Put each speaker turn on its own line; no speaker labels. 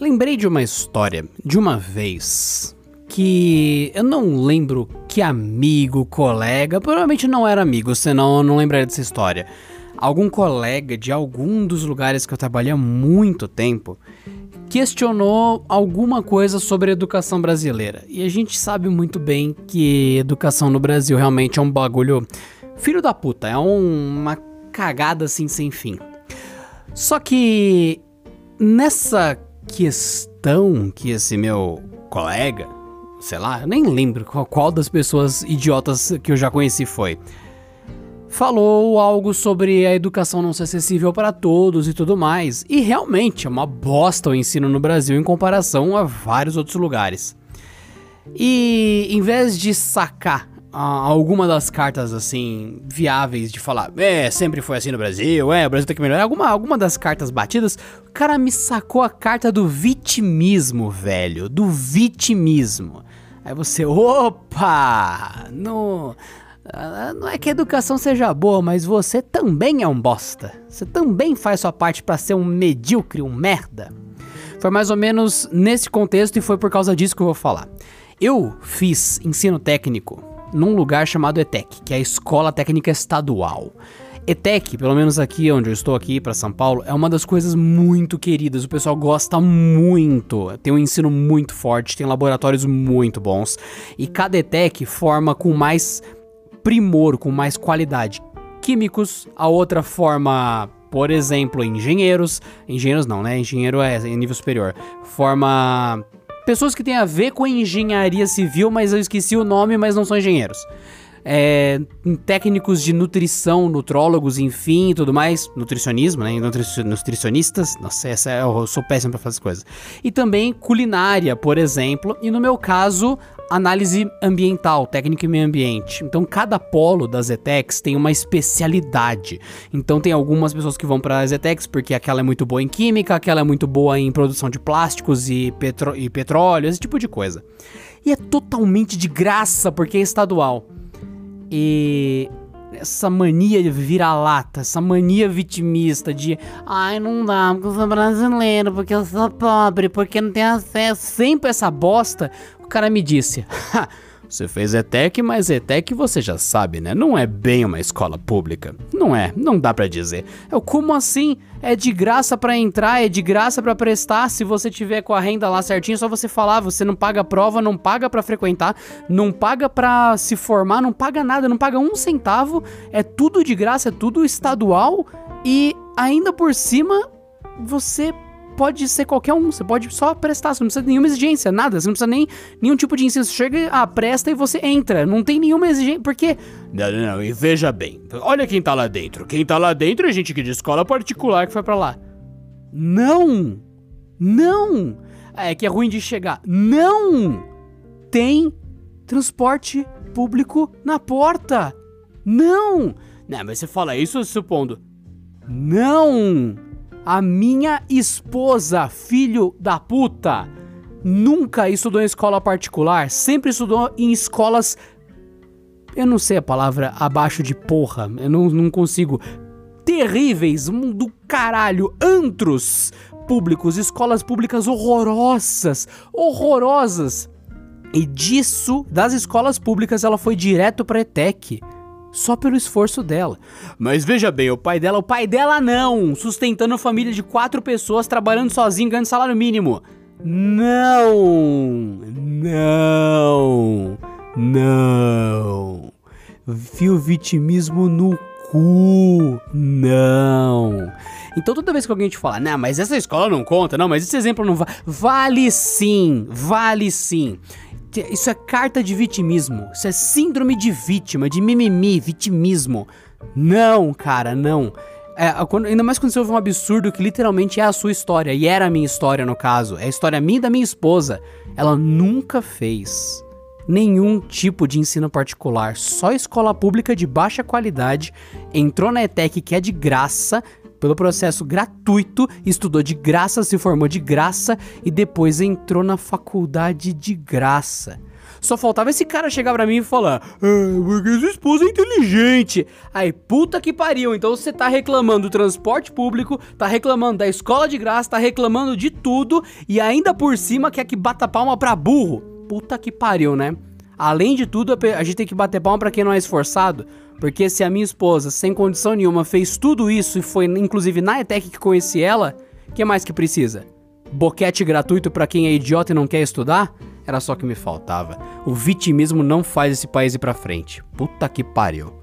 Lembrei de uma história de uma vez que eu não lembro que amigo, colega, provavelmente não era amigo, senão eu não lembraria dessa história. Algum colega de algum dos lugares que eu trabalhei há muito tempo questionou alguma coisa sobre a educação brasileira. E a gente sabe muito bem que educação no Brasil realmente é um bagulho filho da puta, é um, uma cagada assim sem fim. Só que nessa questão que esse meu colega, sei lá, eu nem lembro qual, qual das pessoas idiotas que eu já conheci foi, falou algo sobre a educação não ser acessível para todos e tudo mais. E realmente é uma bosta o ensino no Brasil em comparação a vários outros lugares. E em vez de sacar alguma das cartas assim viáveis de falar, é, sempre foi assim no Brasil, é, o Brasil tem que melhorar, alguma, alguma das cartas batidas, o cara me sacou a carta do vitimismo, velho, do vitimismo. Aí você, opa, no, não é que a educação seja boa, mas você também é um bosta. Você também faz sua parte para ser um medíocre, um merda. Foi mais ou menos nesse contexto e foi por causa disso que eu vou falar. Eu fiz ensino técnico num lugar chamado ETEC, que é a Escola Técnica Estadual. ETEC, pelo menos aqui onde eu estou aqui para São Paulo, é uma das coisas muito queridas. O pessoal gosta muito. Tem um ensino muito forte, tem laboratórios muito bons. E cada ETEC forma com mais primor, com mais qualidade. Químicos, a outra forma, por exemplo, engenheiros. Engenheiros não, né? Engenheiro é nível superior. Forma pessoas que têm a ver com engenharia civil, mas eu esqueci o nome, mas não são engenheiros. É, técnicos de nutrição, nutrólogos, enfim, tudo mais, nutricionismo, né, nutricionistas, nossa, essa é, eu sou péssimo para fazer as coisas. E também culinária, por exemplo, e no meu caso, análise ambiental, técnica e meio ambiente. Então, cada polo das ETECs tem uma especialidade. Então, tem algumas pessoas que vão para as ETECs porque aquela é muito boa em química, aquela é muito boa em produção de plásticos e, petro e petróleo, esse tipo de coisa. E é totalmente de graça porque é estadual. E essa mania de vira-lata, essa mania vitimista de ai, não dá, porque eu sou brasileiro, porque eu sou pobre, porque não tenho acesso, sempre essa bosta, cara me disse: Você fez ETEC, mas ETEC você já sabe, né? Não é bem uma escola pública. Não é, não dá para dizer. Eu, como assim? É de graça para entrar, é de graça para prestar. Se você tiver com a renda lá certinho, é só você falar. Você não paga prova, não paga para frequentar, não paga para se formar, não paga nada, não paga um centavo. É tudo de graça, é tudo estadual e ainda por cima você pode ser qualquer um, você pode só prestar, você não precisa de nenhuma exigência, nada, você não precisa nem nenhum tipo de ensino. Você chega, ah, presta e você entra. Não tem nenhuma exigência. Por quê?
Não, não, não, e veja bem. Olha quem tá lá dentro. Quem tá lá dentro é gente que de escola particular que foi para lá.
Não! Não! É que é ruim de chegar. Não! Tem transporte público na porta. Não!
Não, mas você fala isso supondo.
Não! A minha esposa, filho da puta, nunca estudou em escola particular, sempre estudou em escolas. Eu não sei a palavra abaixo de porra, eu não, não consigo. Terríveis, do caralho, antros públicos, escolas públicas horrorosas, horrorosas. E disso, das escolas públicas, ela foi direto pra ETEC só pelo esforço dela.
Mas veja bem, o pai dela,
o pai dela não, sustentando família de quatro pessoas, trabalhando sozinho, ganhando salário mínimo. Não, não, não. Viu vitimismo no cu, não. Então toda vez que alguém te fala, não, mas essa escola não conta, não, mas esse exemplo não vale. Vale sim, vale sim. Isso é carta de vitimismo. Isso é síndrome de vítima, de mimimi, vitimismo. Não, cara, não. É, quando, ainda mais quando você ouve um absurdo que literalmente é a sua história, e era a minha história no caso, é a história minha e da minha esposa. Ela nunca fez nenhum tipo de ensino particular, só escola pública de baixa qualidade, entrou na ETEC que é de graça, pelo processo gratuito, estudou de graça, se formou de graça e depois entrou na faculdade de graça. Só faltava esse cara chegar pra mim e falar: Ah, porque sua esposa é inteligente. Aí, puta que pariu. Então você tá reclamando do transporte público, tá reclamando da escola de graça, tá reclamando de tudo e ainda por cima quer que bata palma pra burro. Puta que pariu, né? Além de tudo, a gente tem que bater palma pra quem não é esforçado. Porque se a minha esposa, sem condição nenhuma, fez tudo isso e foi inclusive na ETEC que conheci ela, que mais que precisa? Boquete gratuito para quem é idiota e não quer estudar? Era só que me faltava. O vitimismo não faz esse país ir pra frente. Puta que pariu.